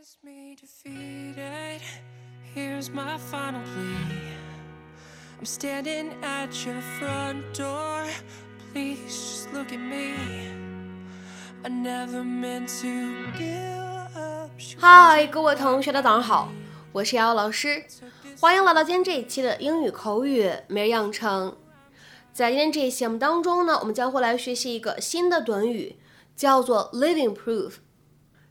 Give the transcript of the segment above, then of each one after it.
is me defeated. Here's my final plea. I'm standing at your front door. Please just look at me. I never meant to give up. 嗨，各位同学，大家早上好，我是瑶瑶老师，欢迎来到今天这一期的英语口语每日养成。在今天这一期节目当中呢，我们将会来学习一个新的短语，叫做 living proof。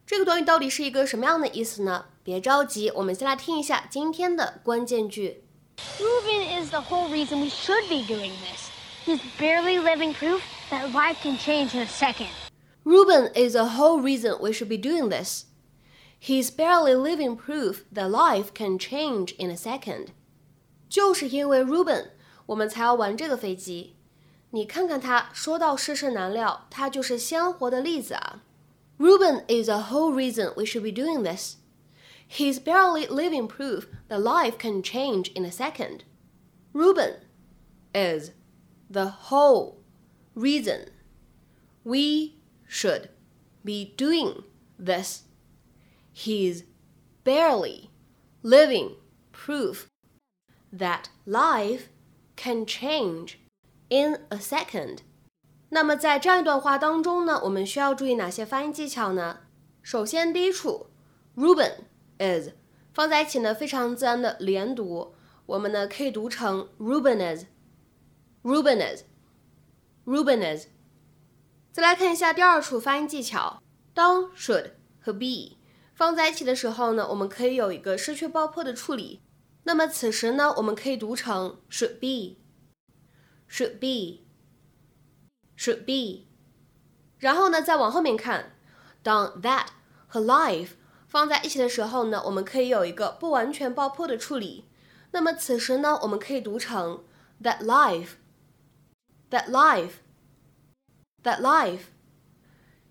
这个短语到底是一个什么样的意思呢？别着急，我们先来听一下今天的关键句。Reuben is the whole reason we should be doing this. He's barely living proof that life can change in a second. Reuben is the whole reason we should be doing this. He's barely living proof that life can change in a second. 就是因为 Reuben，我们才要玩这个飞机。你看看他，说到世事难料，他就是鲜活的例子啊。Reuben is the whole reason we should be doing this. He's barely living proof that life can change in a second. Reuben is the whole reason we should be doing this. He's barely living proof that life can change in a second. 那么在这样一段话当中呢，我们需要注意哪些发音技巧呢？首先，第一处，Ruben is 放在一起呢，非常自然的连读，我们呢可以读成 Ruben is，Ruben is，Ruben is。再来看一下第二处发音技巧，当 should 和 be 放在一起的时候呢，我们可以有一个失去爆破的处理。那么此时呢，我们可以读成 should be，should be Should be。然后呢，再往后面看，当 that 和 life 放在一起的时候呢，我们可以有一个不完全爆破的处理。那么此时呢，我们可以读成 that life，that life。that life。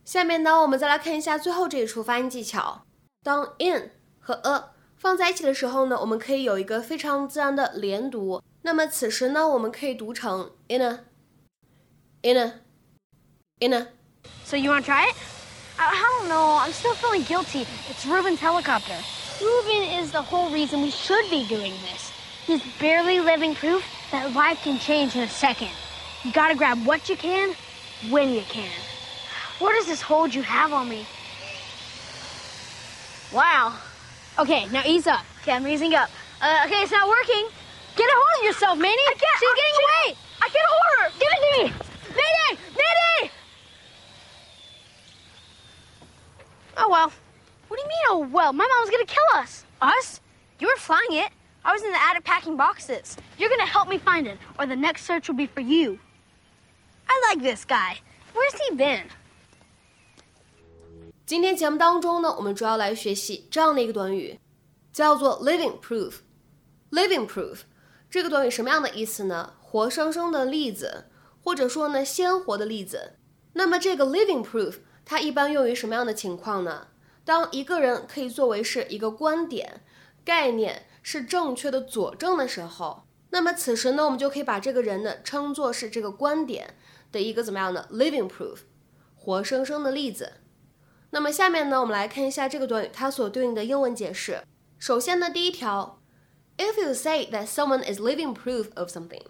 下面呢，我们再来看一下最后这一处发音技巧。当 in 和 a 放在一起的时候呢，我们可以有一个非常自然的连读。那么此时呢，我们可以读成 in a，in a，in a。So you want to try it? I, I don't know. I'm still feeling guilty. It's Reuben's helicopter. Reuben is the whole reason we should be doing this. He's barely living proof that life can change in a second. You gotta grab what you can when you can. What is this hold you have on me? Wow. Okay, now ease up. Okay, I'm easing up. Uh, okay, it's not working. Get a hold of yourself, Manny. I can't. She's getting away. I can't hold her. Give it to me. Mayday! Mayday! Oh well. What do you mean, oh well? My mom's gonna kill us. Us? You were flying it. I was in the attic packing boxes. You're gonna help me find it, or the next search will be for you. I like this guy. Where's he been? 今天节目当中呢，我们主要来学习这样的一个短语，叫做 living proof。living proof 这个短语什么样的意思呢？活生生的例子， 或者说呢鲜活的例子。那么这个 living proof 它一般用于什么样的情况呢？当一个人可以作为是一个观点、概念是正确的佐证的时候，那么此时呢，我们就可以把这个人呢称作是这个观点的一个怎么样的 living proof，活生生的例子。那么下面呢，我们来看一下这个短语它所对应的英文解释。首先呢，第一条，If you say that someone is living proof of something,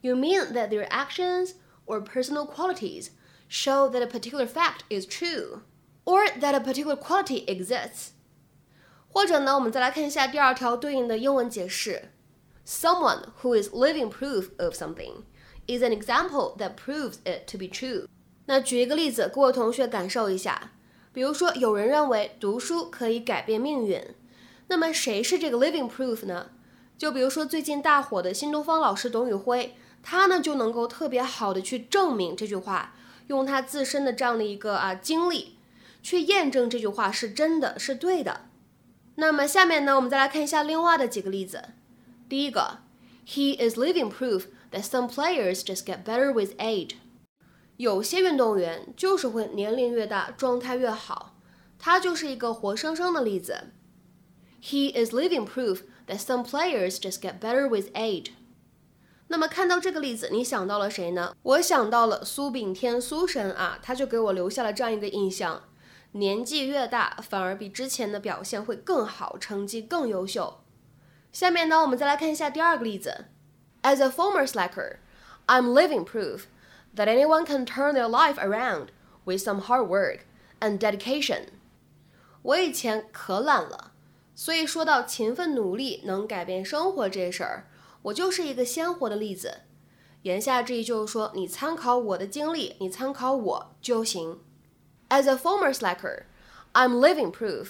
you mean that their actions or personal qualities show that a particular fact is true, or that a particular quality exists. 或者呢，我们再来看一下第二条对应的英文解释：Someone who is living proof of something is an example that proves it to be true. 那举一个例子，各位同学感受一下。比如说，有人认为读书可以改变命运，那么谁是这个 living proof 呢？就比如说最近大火的新东方老师董宇辉， 他呢就能够特别好的去证明这句话，用他自身的这样的一个啊经历，去验证这句话是真的是对的。那么下面呢，我们再来看一下另外的几个例子。第一个，He is living proof that some players just get better with age. 有些运动员就是会年龄越大状态越好，他就是一个活生生的例子。He is living proof that some players just get better with age. 那么看到这个例子，你想到了谁呢？我想到了苏炳添苏神啊，他就给我留下了这样一个印象。年纪越大，反而比之前的表现会更好，成绩更优秀。下面呢，我们再来看一下第二个例子。As a former slacker, I'm living proof that anyone can turn their life around with some hard work and dedication. 我以前可懒了，所以说到勤奋努力能改变生活这事儿，我就是一个鲜活的例子。言下之意就是说，你参考我的经历，你参考我就行。As a former slacker, I'm living proof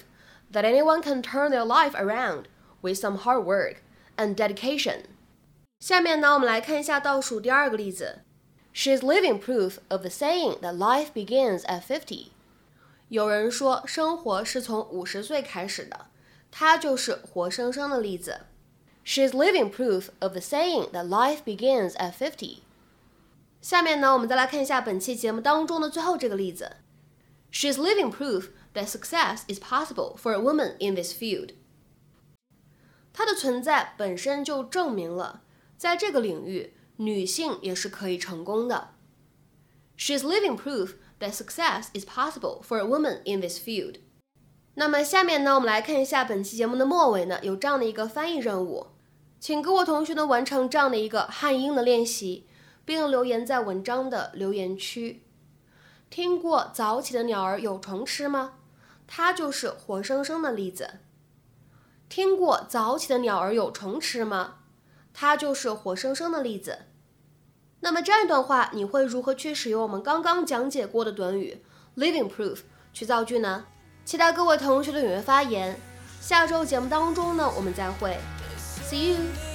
that anyone can turn their life around with some hard work and dedication. 下面呢，我们来看一下倒数第二个例子。She's living proof of the saying that life begins at fifty. 有人说生活是从五十岁开始的，她就是活生生的例子。She's living proof of the saying that life begins at fifty. 下面呢，我们再来看一下本期节目当中的最后这个例子。She's living proof that success is possible for a woman in this field. 她的存在本身就证明了，在这个领域，女性也是可以成功的。She's living proof that success is possible for a woman in this field. 那么下面呢，我们来看一下本期节目的末尾呢，有这样的一个翻译任务， 请各位同学呢完成这样的一个汉英的练习，并留言在文章的留言区。听过早起的鸟儿有虫吃吗？它就是活生生的例子。听过早起的鸟儿有虫吃吗？它就是活生生的例子。那么这样一段话，你会如何去使用我们刚刚讲解过的短语 living proof 去造句呢？期待各位同学的踊跃发言。下周节目当中呢，我们再会，See you。